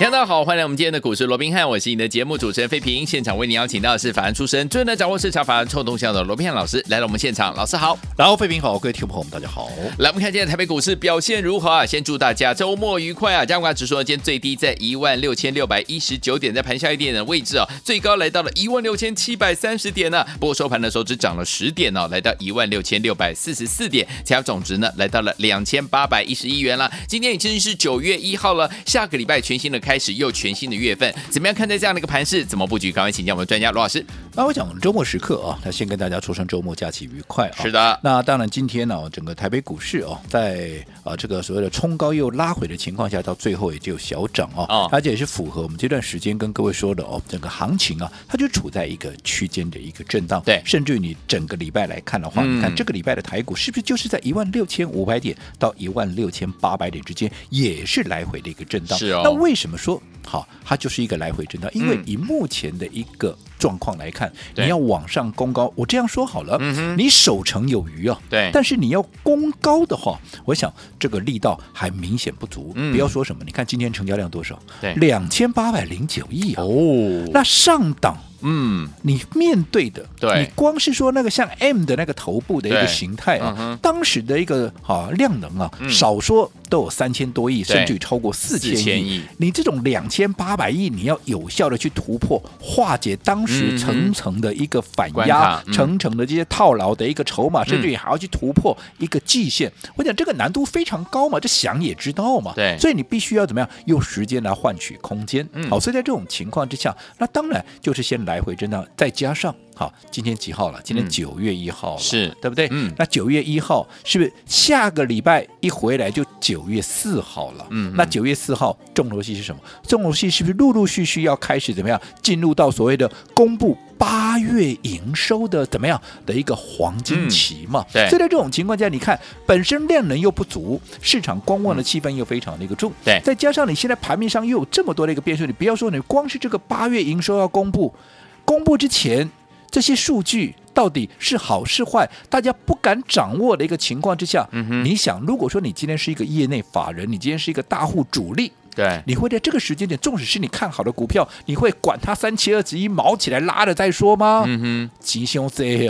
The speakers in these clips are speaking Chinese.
大家好，欢迎来我们今天的股市罗宾汉，我是你的节目主持人费平。现场为你邀请到的是法案出身、最能掌握市场法案臭动向的罗宾汉老师来到我们现场。老师好，然后费平好，各位听众朋友们大家好。来，我们看今天台北股市表现如何啊？先祝大家周末愉快啊！加权指数呢，今天最低在一万六千六百一十九点，在盘下一点的位置啊，最高来到了一万六千七百三十点呢、不过收盘的时候只涨了十点哦，来到一万六千六百四十四点，成交总值呢来到了两千八百一十一元了。今天已经是九月一号了，下个礼拜全新的开始，又全新。的月份怎么样看待这样的一个盘势？怎么布局？赶快请教我们专家罗老师。那我讲周末时刻啊，那先跟大家说声周末假期愉快啊。是的。那当然，今天呢，整个台北股市哦，在啊这个所谓的冲高又拉回的情况下，到最后也就小涨哦。哦。而且也是符合我们这段时间跟各位说的哦，整个行情啊，它就处在一个区间的一个震荡。对。甚至于你整个礼拜来看的话，嗯、你看这个礼拜的台股是不是就是在一万六千五百点到一万六千八百点之间，也是来回的一个震荡？是哦。那为什么说？好，它就是一个来回震荡，因为以目前的一个状况来看，嗯、你要往上攻高，我这样说好了，嗯、你守成有余啊，对，但是你要攻高的话，我想这个力道还明显不足。嗯、不要说什么，你看今天成交量多少？对，两千八百零九亿啊。哦，那上档。嗯，你面对的，对，你光是说那个像 M 的那个头部的一个形态啊，嗯、当时的一个啊量能啊，嗯、少说都有三千多亿，甚至于超过四千亿。你这种两千八百亿，你要有效的去突破，化解当时层层的一个反压，层层、嗯、的这些套牢的一个筹码，嗯、甚至于还要去突破一个季线。我讲这个难度非常高嘛，这想也知道嘛。对，所以你必须要怎么样用时间来换取空间。嗯、好，所以在这种情况之下，那当然就是先。来回震荡，再加上好，今天几号了？今天九月一号了，是对不对？嗯，那九月一号是不是下个礼拜一回来就九月四号了？嗯，那九月四号重头戏是什么？重头戏是不是陆陆续续要开始怎么样进入到所谓的公布八月营收的怎么样的一个黄金期嘛？嗯、对，所以在这种情况下，你看本身量能又不足，市场观望的气氛又非常的一个重，对，再加上你现在盘面上又有这么多的一个变数，你不要说你光是这个八月营收要公布。公布之前，这些数据到底是好是坏，大家不敢掌握的一个情况之下，嗯、哼你想，如果说你今天是一个业内法人，你今天是一个大户主力。对，你会在这个时间点，纵使是你看好的股票，你会管它三七二十一毛起来拉了再说吗？嗯哼，吉凶 Z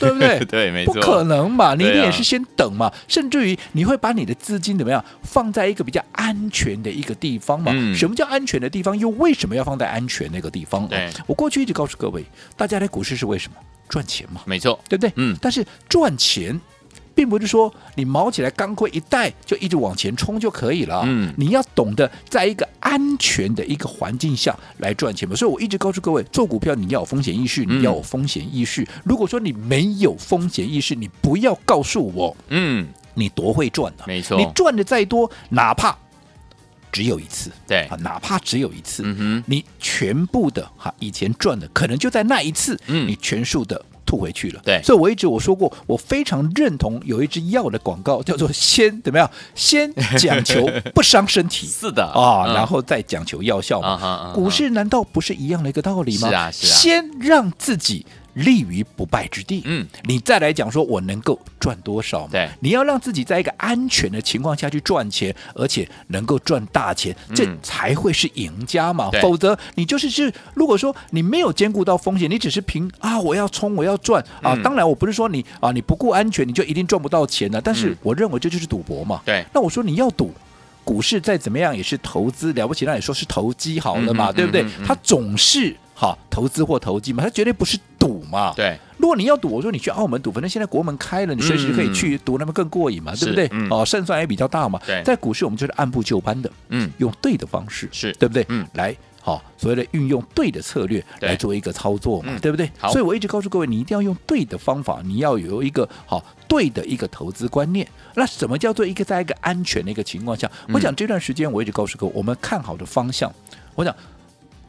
对不对？对，没错，不可能嘛，你一定也是先等嘛，啊、甚至于你会把你的资金怎么样放在一个比较安全的一个地方嘛？嗯、什么叫安全的地方？又为什么要放在安全那个地方？对，我过去一直告诉各位，大家来股市是为什么？赚钱嘛，没错，对不对？嗯，但是赚钱。并不是说你毛起来钢盔一戴就一直往前冲就可以了。嗯，你要懂得在一个安全的一个环境下来赚钱嘛。所以我一直告诉各位，做股票你要有风险意识，你要有风险意识。嗯、如果说你没有风险意识，你不要告诉我，嗯，你多会赚的、啊，没错，你赚的再多，哪怕只有一次，对啊，哪怕只有一次，嗯哼，你全部的哈以前赚的，可能就在那一次，嗯，你全数的。吐回去了，对，所以我一直我说过，我非常认同有一支药的广告，叫做先怎么样？先讲求不伤身体，是的啊，然后再讲求药效嘛。股市难道不是一样的一个道理吗？是啊，是啊，先让自己。立于不败之地。嗯，你再来讲说，我能够赚多少嘛？对，你要让自己在一个安全的情况下去赚钱，而且能够赚大钱，这才会是赢家嘛。对否则，你就是是，如果说你没有兼顾到风险，你只是凭啊，我要冲，我要赚啊。当然，我不是说你啊，你不顾安全，你就一定赚不到钱的。但是，我认为这就是赌博嘛。对，那我说你要赌，股市再怎么样也是投资，了不起，那你说是投机好了嘛？嗯、对不对？嗯嗯、它总是。哈，投资或投机嘛，它绝对不是赌嘛。对，如果你要赌，我说你去澳门赌，反正现在国门开了，你随时可以去赌，那么更过瘾嘛，对不对？哦，胜算也比较大嘛。对，在股市我们就是按部就班的，嗯，用对的方式，是对不对？嗯，来，好，所谓的运用对的策略来做一个操作嘛，对不对？好，所以我一直告诉各位，你一定要用对的方法，你要有一个好对的一个投资观念。那什么叫做一个在一个安全的一个情况下？我讲这段时间我一直告诉各位，我们看好的方向，我讲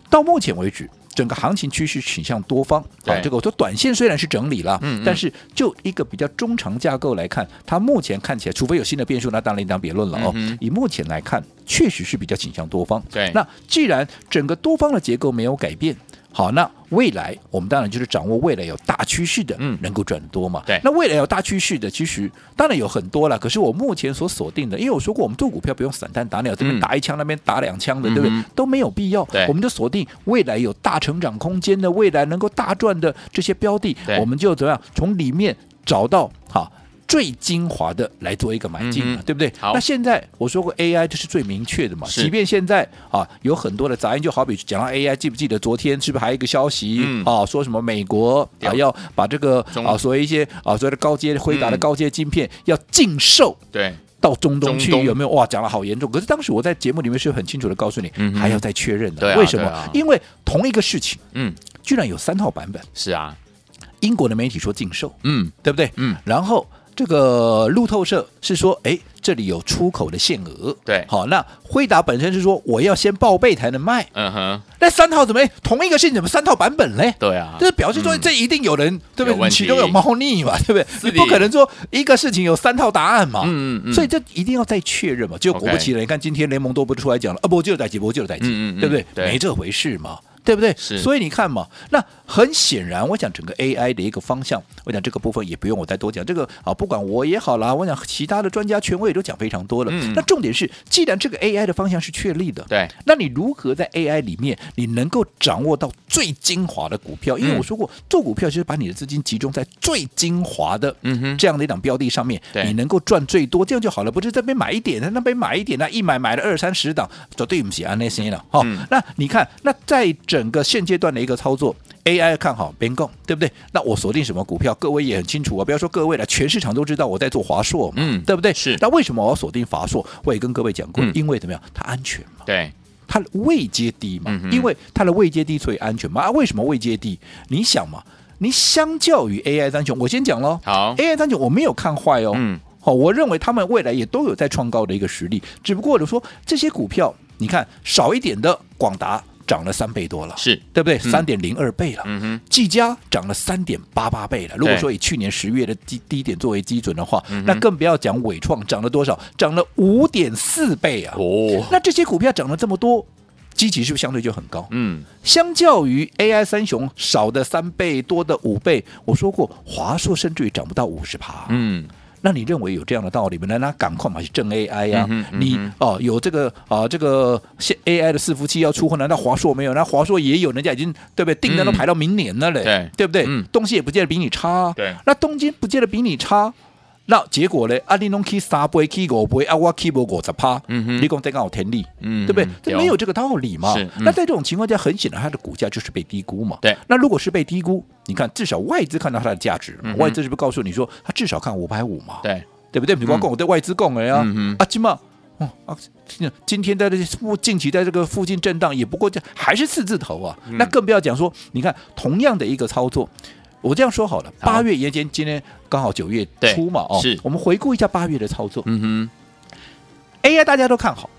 到目前为止。整个行情趋势倾向多方。好，这个我说短线虽然是整理了，嗯，但是就一个比较中长架构来看，它目前看起来，除非有新的变数，那当然另当别论了哦。以目前来看，确实是比较倾向多方。对，那既然整个多方的结构没有改变。好，那未来我们当然就是掌握未来有大趋势的，嗯，能够赚多嘛。对，那未来有大趋势的，其实当然有很多了。可是我目前所锁定的，因为我说过，我们做股票不用散弹打鸟，这边打一枪，那边打两枪的，对不对？都没有必要。对，我们就锁定未来有大成长空间的，未来能够大赚的这些标的，我们就怎么样从里面找到好。最精华的来做一个买进嘛，嗯、对不对？好，那现在我说过 AI 这是最明确的嘛。即便现在啊有很多的杂音，就好比讲到 AI，记不记得昨天是不是还有一个消息、嗯、啊？说什么美国啊要把这个啊所谓一些啊所谓的高阶辉达的高阶晶片要禁售，对，到中东去有没有？哇，讲的好严重。可是当时我在节目里面是很清楚的告诉你，嗯、还要再确认的。啊、为什么？啊、因为同一个事情，嗯，居然有三套版本。是啊，英国的媒体说禁售，嗯，对不对？嗯，然后。这个路透社是说，哎，这里有出口的限额。对，好，那惠达本身是说，我要先报备才能卖。嗯哼，那三套怎么？同一个事情怎么三套版本嘞？对啊，就是表示说，这一定有人，对不对？其中有猫腻嘛，对不对？你不可能说一个事情有三套答案嘛。嗯嗯，所以这一定要再确认嘛。就果不其然，你看今天联盟都不出来讲了，啊，不就在几波就在几，对不对？没这回事嘛。对不对？是，所以你看嘛，那很显然，我讲整个 AI 的一个方向，我讲这个部分也不用我再多讲。这个啊，不管我也好啦，我讲其他的专家权威也都讲非常多了。嗯，那重点是，既然这个 AI 的方向是确立的，对，那你如何在 AI 里面，你能够掌握到最精华的股票？因为我说过，嗯、做股票就是把你的资金集中在最精华的嗯哼这样的一档标的上面，对，你能够赚最多，这样就好了。不是这边买一点，那边买一点，那一买买了二三十档，就对不起啊那些了。哈、嗯，那你看，那在整个现阶段。的一个操作，AI 看好边共，对不对？那我锁定什么股票？各位也很清楚啊，不要说各位了，全市场都知道我在做华硕嘛，嗯，对不对？是。那为什么我要锁定华硕？我也跟各位讲过，嗯、因为怎么样？它安全嘛，对，它位阶低嘛，嗯、因为它的位阶低，所以安全嘛。啊，为什么位阶低？你想嘛，你相较于 AI 三雄，我先讲喽。好，AI 三雄我没有看坏哦，嗯，好，我认为他们未来也都有在创高的一个实力，只不过我说这些股票，你看少一点的广达。涨了三倍多了，是对不对？三点零二倍了。嗯哼，技嘉涨了三点八八倍了。如果说以去年十月的低低点作为基准的话，嗯、那更不要讲伟创涨了多少，涨了五点四倍啊！哦，那这些股票涨了这么多，基期是不是相对就很高？嗯，相较于 AI 三雄少的三倍，多的五倍，我说过华硕甚至于涨不到五十趴。嗯。那你认为有这样的道理吗？那那赶快嘛去挣 AI 呀、啊！嗯嗯、你哦有这个啊这个现 AI 的伺服器要出货，难道华硕没有？那华硕也有，人家已经对不对？订单都排到明年了嘞，嗯、对，不对？嗯、东西也不见得比你差，对。那东京不见得比你差。那结果呢？阿里弄 K 三倍，K 五倍，啊我 K 无五十趴，你讲这刚好天理，对不对？这没有这个道理嘛。那在这种情况下，很显然它的股价就是被低估嘛。对。那如果是被低估，你看至少外资看到它的价值，外资是不是告诉你说，它至少看五百五嘛？对。对不对？比方讲我对外资讲的呀，啊，今嘛，哦啊，今天在这附近期在这个附近震荡，也不过这还是四字头啊。那更不要讲说，你看同样的一个操作，我这样说好了，八月延间今天刚好九月初嘛，哦，是我们回顾一下八月的操作。嗯哼，AI 大家都看好。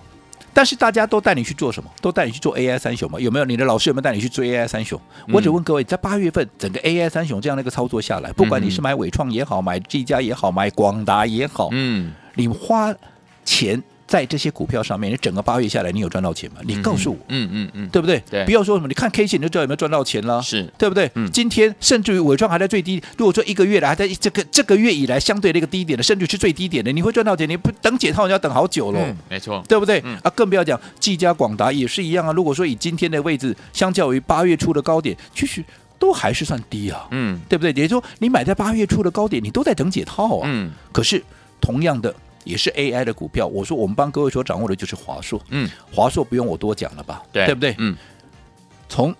但是大家都带你去做什么？都带你去做 AI 三雄嘛？有没有？你的老师有没有带你去追 AI 三雄？嗯、我只问各位，在八月份整个 AI 三雄这样的一个操作下来，不管你是买伟创也好，买这家也好，买广达也好，嗯，你花钱。在这些股票上面，你整个八月下来，你有赚到钱吗？你告诉我，嗯嗯嗯，对不对？对，不要说什么，你看 K 线你就知道有没有赚到钱了，是对不对？嗯，今天甚至于尾创还在最低，如果说一个月来还在这个这个月以来相对的一个低点的，甚至是最低点的，你会赚到钱？你不等解套，你要等好久了，没错，对不对？啊，更不要讲技嘉、广达也是一样啊。如果说以今天的位置，相较于八月初的高点，其实都还是算低啊，嗯，对不对？也就是说，你买在八月初的高点，你都在等解套啊，嗯，可是同样的。也是 AI 的股票，我说我们帮各位所掌握的就是华硕，嗯，华硕不用我多讲了吧，对，对不对？嗯，从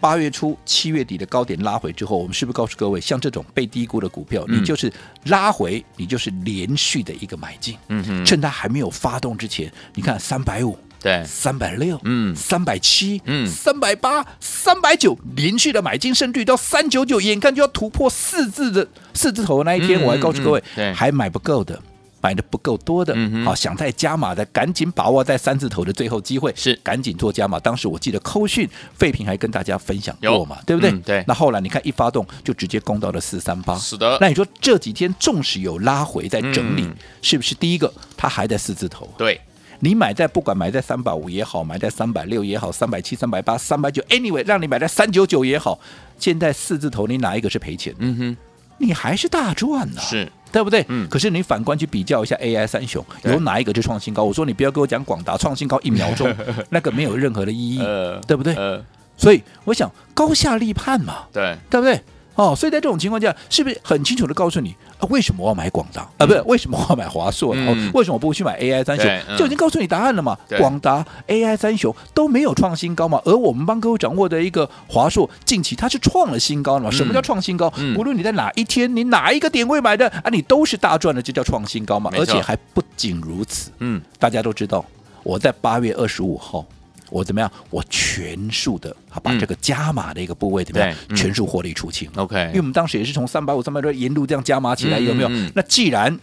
八月初七月底的高点拉回之后，我们是不是告诉各位，像这种被低估的股票，嗯、你就是拉回，你就是连续的一个买进，嗯哼，趁它还没有发动之前，你看三百五，对，三百六，嗯，三百七，嗯，三百八，三百九，连续的买进，甚至于到三九九，眼看就要突破四字的四字头的那一天，嗯、我还告诉各位，还买不够的。买的不够多的，好、嗯哼，想再加码的，赶紧把握在三字头的最后机会，是赶紧做加码。当时我记得扣讯废品还跟大家分享过嘛，对不对、嗯？对。那后来你看一发动就直接攻到了四三八，是的。那你说这几天纵使有拉回在整理，嗯、是不是第一个它还在四字头？对。你买在不管买在三百五也好，买在三百六也好，三百七、三百八、三百九，anyway，让你买在三九九也好，现在四字头你哪一个是赔钱？嗯哼，你还是大赚呢、啊，是对不对？嗯。可是你反观去比较一下 AI 三雄，有哪一个就创新高？我说你不要跟我讲广达创新高一秒钟，那个没有任何的意义，呃、对不对？呃。所以我想高下立判嘛，对，对不对？哦，所以在这种情况下，是不是很清楚的告诉你啊？为什么我要买广达、嗯、啊？不是，为什么我要买华硕？为什么我不去买 AI 三雄、嗯？就已经告诉你答案了嘛。广达、AI 三雄都没有创新高嘛，而我们帮各位掌握的一个华硕，近期它是创了新高了嘛？什么叫创新高？嗯、无论你在哪一天，你哪一个点位买的啊，你都是大赚的，这叫创新高嘛。而且还不仅如此，嗯，大家都知道，我在八月二十五号。我怎么样？我全数的把这个加码的一个部位怎么样？嗯、全数获利出清。OK，因为我们当时也是从三百五、三百多沿路这样加码起来，有没有？那既然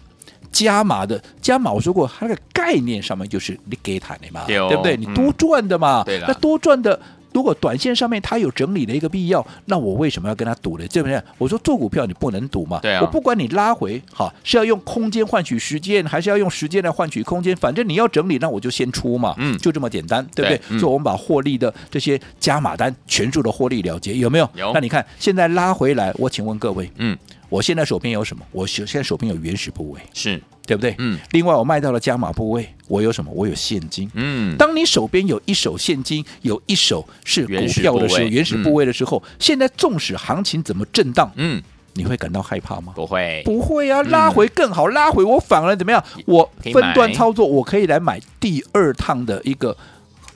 加码的加码，我说过它的概念上面就是你给它的嘛，对不对？你多赚的嘛，嗯、那多赚的。如果短线上面它有整理的一个必要，那我为什么要跟他赌呢？对不对？我说做股票你不能赌嘛。对啊。我不管你拉回，哈是要用空间换取时间，还是要用时间来换取空间，反正你要整理，那我就先出嘛。嗯。就这么简单，对不对？对。所以我们把获利的这些加码单全数的获利了结，有没有？有。那你看现在拉回来，我请问各位，嗯，我现在手边有什么？我现在手边有原始部位。是。对不对？嗯。另外，我卖到了加码部位，我有什么？我有现金。嗯。当你手边有一手现金，有一手是股票的时候，原始部位的时候，嗯、现在纵使行情怎么震荡，嗯，你会感到害怕吗？不会，不会啊！拉回更好，嗯、拉回我反而怎么样？我分段操作，我可以来买第二趟的一个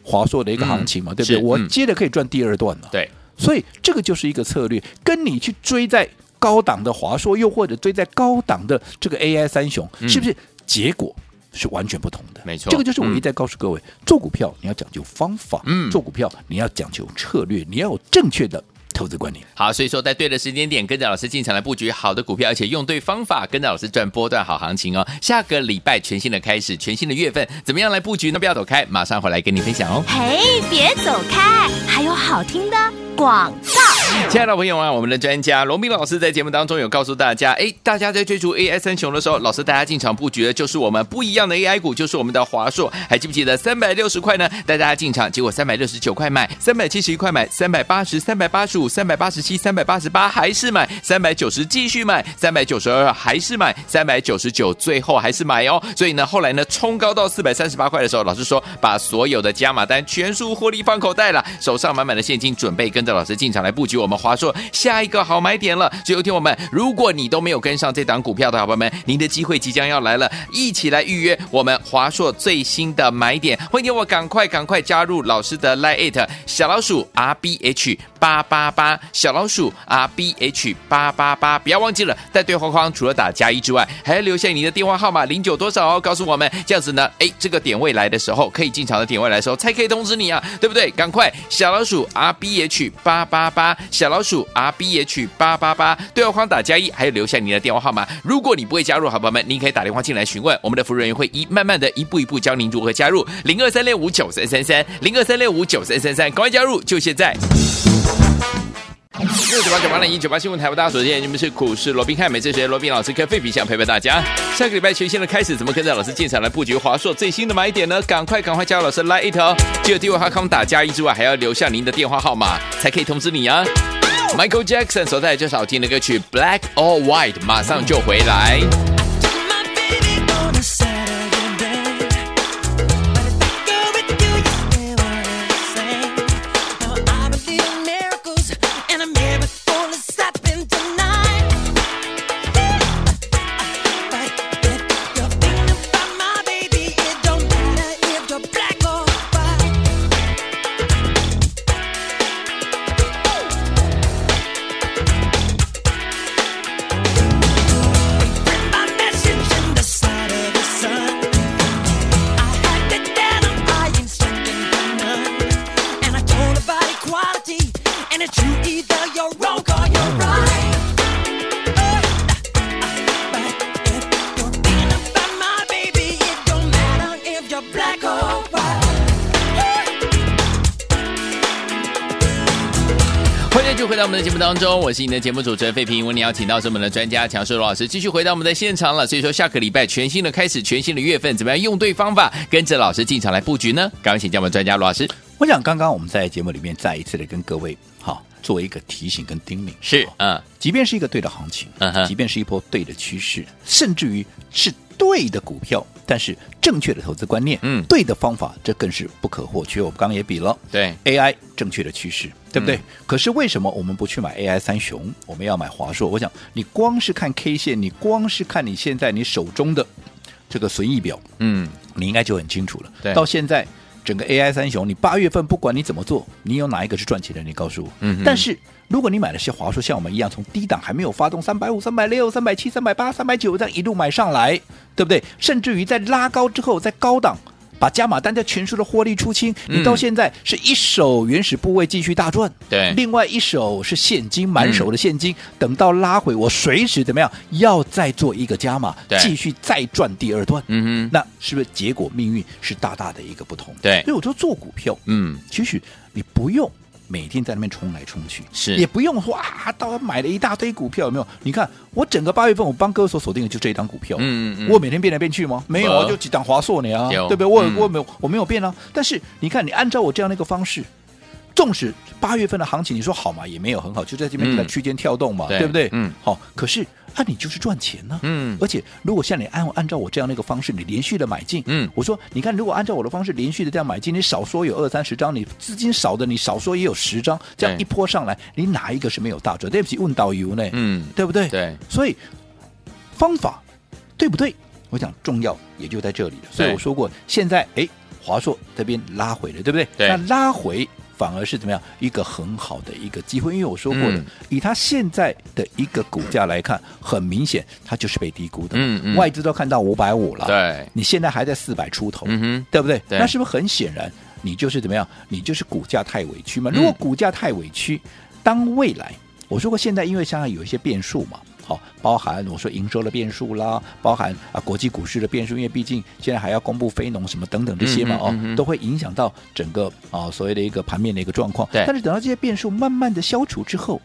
华硕的一个行情嘛，嗯、对不对？我接着可以赚第二段了。对，所以这个就是一个策略，跟你去追在。高档的华硕，又或者追在高档的这个 AI 三雄，嗯、是不是结果是完全不同的？没错，这个就是我一再告诉各位，嗯、做股票你要讲究方法，嗯，做股票你要讲究策略，你要有正确的投资观念。好，所以说在对的时间点跟着老师进场来布局好的股票，而且用对方法，跟着老师赚波段好行情哦。下个礼拜全新的开始，全新的月份，怎么样来布局呢？不要走开，马上回来跟你分享哦。嘿，别走开，还有好听的广告。亲爱的朋友啊，我们的专家罗宾老师在节目当中有告诉大家，哎，大家在追逐 AI 三雄的时候，老师带大家进场布局的就是我们不一样的 AI 股，就是我们的华硕。还记不记得三百六十块呢？带大家进场，结果三百六十九块买，三百七十一块买，三百八十、三百八十五、三百八十七、三百八十八还是买，三百九十继续买，三百九十二还是买，三百九十九最后还是买哦。所以呢，后来呢冲高到四百三十八块的时候，老师说把所有的加码单全数获利放口袋了，手上满满的现金，准备跟着老师进场来布局我们华硕。下一个好买点了，所以有听我们，如果你都没有跟上这档股票的好朋友们，您的机会即将要来了，一起来预约我们华硕最新的买点，欢迎我赶快赶快加入老师的 Line It 小老鼠 R B H 八八八，小老鼠 R B H 八八八，不要忘记了，在对话框除了打加一之外，还要留下你的电话号码零九多少哦，告诉我们，这样子呢，哎，这个点位来的时候，可以进场的点位来的时候，才可以通知你啊，对不对？赶快小老鼠 R B H 八八八，小老鼠 R B H 八八八，对话框打加一，还有留下您的电话号码。如果你不会加入，好朋友们，您可以打电话进来询问，我们的服务人员会一慢慢的一步一步教您如何加入。零二三六五九三三三，零二三六五九三三三，赶快加入，就现在。六九八九八零一九八新闻台，大家所见，你们是股市罗宾汉，每次学罗宾老师跟费皮想陪伴大家。下个礼拜全新的开始，怎么跟着老师进场来布局华硕最新的买点呢？赶快赶快加入老师来一条，记得电话号码打加一之外，还要留下您的电话号码，才可以通知你啊。Michael Jackson 所带来这首好听的歌曲《Black or White》，马上就回来。目当中，我是你的节目主持人费平。为你邀请到是我们的专家强势罗老师，继续回到我们的现场了。所以说，下个礼拜全新的开始，全新的月份，怎么样用对方法，跟着老师进场来布局呢？赶快请教我们专家罗老师。我想刚刚我们在节目里面再一次的跟各位好做一个提醒跟叮咛，是嗯，即便是一个对的行情，嗯哼，即便是一波对的趋势，甚至于是对的股票。但是正确的投资观念，嗯，对的方法，这更是不可或缺。我们刚刚也比了，对 AI 正确的趋势，对不对？嗯、可是为什么我们不去买 AI 三雄，我们要买华硕？我想你光是看 K 线，你光是看你现在你手中的这个损益表，嗯，你应该就很清楚了。对，到现在整个 AI 三雄，你八月份不管你怎么做，你有哪一个是赚钱的？你告诉我。嗯，但是。如果你买的是华硕，像我们一样从低档还没有发动三百五、三百六、三百七、三百八、三百九，这样一路买上来，对不对？甚至于在拉高之后，在高档把加码单在全数的获利出清，嗯、你到现在是一手原始部位继续大赚，对，另外一手是现金满手的现金，嗯、等到拉回，我随时怎么样要再做一个加码，继续再赚第二段，嗯哼，那是不是结果命运是大大的一个不同？对，所以我说做股票，嗯，其实你不用。每天在那边冲来冲去，是也不用说啊，到买了一大堆股票，有没有？你看我整个八月份，我帮各位所锁定的就这一档股票，嗯嗯，我每天变来变去吗？没有啊，就几档华硕呢啊，对不对？我我没有我没有变啊。但是你看，你按照我这样的一个方式，纵使八月份的行情，你说好嘛，也没有很好，就在这边在区间跳动嘛，对不对？嗯，好，可是。那、啊、你就是赚钱呢、啊，嗯，而且如果像你按按照我这样的一个方式，你连续的买进，嗯，我说你看，如果按照我的方式连续的这样买进，你少说有二三十张，你资金少的你少说也有十张，这样一波上来，你哪一个是没有大赚？对不起，问导游呢，嗯，对不对？对，所以方法对不对？我想重要也就在这里了。所以我说过，现在哎，华硕这边拉回了，对不对？对，那拉回。反而是怎么样一个很好的一个机会？因为我说过的，嗯、以它现在的一个股价来看，很明显它就是被低估的。嗯嗯，外资都看到五百五了，对，你现在还在四百出头，对不对？对，那是不是很显然，你就是怎么样？你就是股价太委屈嘛？如果股价太委屈，嗯、当未来我说过，现在因为现在有一些变数嘛。好，包含我说营收的变数啦，包含啊国际股市的变数，因为毕竟现在还要公布非农什么等等这些嘛，哦，嗯嗯、都会影响到整个啊所谓的一个盘面的一个状况。对。但是等到这些变数慢慢的消除之后，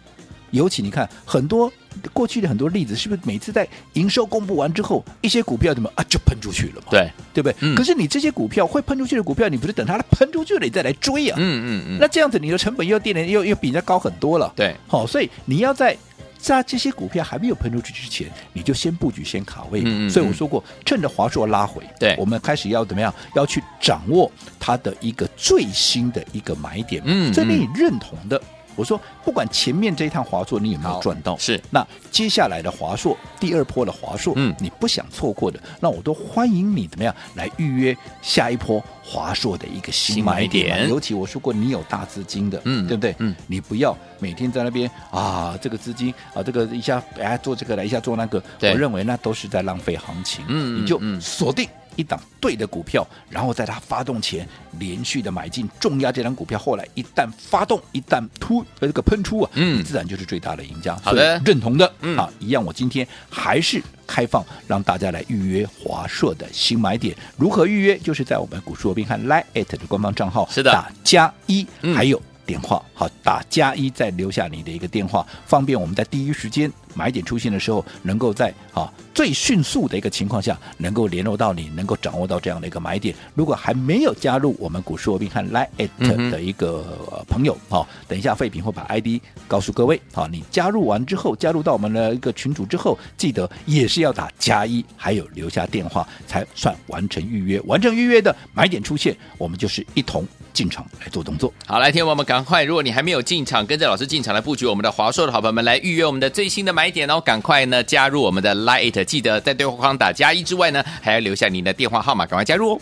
尤其你看很多过去的很多例子，是不是每次在营收公布完之后，一些股票怎么啊就喷出去了嘛？对，对不对？嗯、可是你这些股票会喷出去的股票，你不是等它喷出去了你再来追啊？嗯嗯嗯。嗯那这样子你的成本又垫又又比人家高很多了。对。好，所以你要在。在这些股票还没有喷出去之前，你就先布局、先卡位。嗯嗯，所以我说过，趁着华硕拉回，对，我们开始要怎么样？要去掌握它的一个最新的一个买点。嗯，嗯，所以你认同的。我说，不管前面这一趟华硕你有没有赚到，是那接下来的华硕第二波的华硕，嗯，你不想错过的，那我都欢迎你怎么样来预约下一波华硕的一个新买点。尤其我说过，你有大资金的，嗯，对不对？嗯，你不要每天在那边啊，这个资金啊，这个一下哎做这个来，一下做那个，我认为那都是在浪费行情。嗯，你就锁定。一档对的股票，然后在它发动前连续的买进重压这张股票，后来一旦发动，一旦突呃这个喷出啊，嗯，自然就是最大的赢家。好的，认同的，嗯、啊，一样，我今天还是开放让大家来预约华硕的新买点，如何预约？就是在我们股市罗宾汉 Line@ 的官方账号，是的，打加一，嗯、还有。电话好，打加一，再留下你的一个电话，方便我们在第一时间买点出现的时候，能够在啊最迅速的一个情况下，能够联络到你，能够掌握到这样的一个买点。如果还没有加入我们股市罗宾汉 Lite 的一个朋友，好、嗯哼，等一下废品会把 ID 告诉各位。好，你加入完之后，加入到我们的一个群组之后，记得也是要打加一，还有留下电话，才算完成预约。完成预约的买点出现，我们就是一同进场来做动作。好，来，听我们赶快！如果你还没有进场，跟着老师进场来布局我们的华硕的好朋友们，来预约我们的最新的买点哦！赶快呢加入我们的 Lite，记得在对话框打加一之外呢，还要留下您的电话号码，赶快加入哦！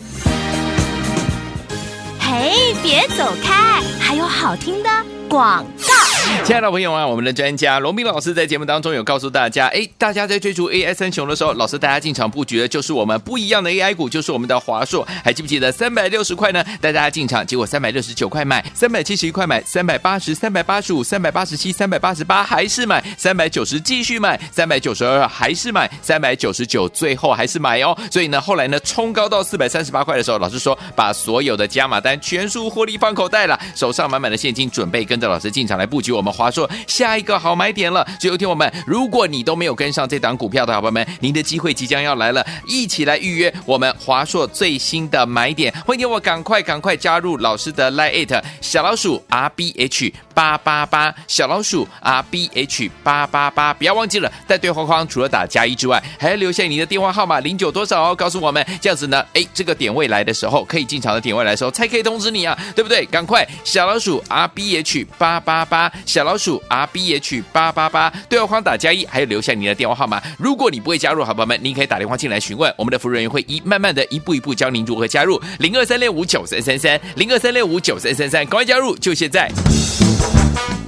嘿，别走开，还有好听的广告。亲爱的朋友啊，我们的专家罗斌老师在节目当中有告诉大家，哎，大家在追逐 AI 三雄的时候，老师大家进场布局的就是我们不一样的 AI 股，就是我们的华硕。还记不记得三百六十块呢？带大家进场，结果三百六十九块买，三百七十一块买，三百八十、三百八十五、三百八十七、三百八十八还是买，三百九十继续买，三百九十二还是买，三百九十九最后还是买哦。所以呢，后来呢冲高到四百三十八块的时候，老师说把所有的加码单全数获利放口袋了，手上满满的现金，准备跟着老师进场来布局。我们华硕下一个好买点了。所以有听我们，如果你都没有跟上这档股票的好朋友们，您的机会即将要来了，一起来预约我们华硕最新的买点。欢迎我赶快赶快加入老师的 Line@ 小老鼠 R B H 八八八，小老鼠 R B H 八八八，不要忘记了，在对话框除了打加一之外，还要留下你的电话号码零九多少哦，告诉我们，这样子呢，哎，这个点位来的时候可以进场的点位来的时候才可以通知你啊，对不对？赶快小老鼠 R B H 八八八，小老鼠 R B H 八八八，对话框打加一，还有留下你的电话号码。如果你不会加入，好朋友们，您可以打电话进来询问，我们的服务人员会一慢慢的一步一步教您如何加入零二三六五九三三三零二三六五九三三三，赶快加入，就现在。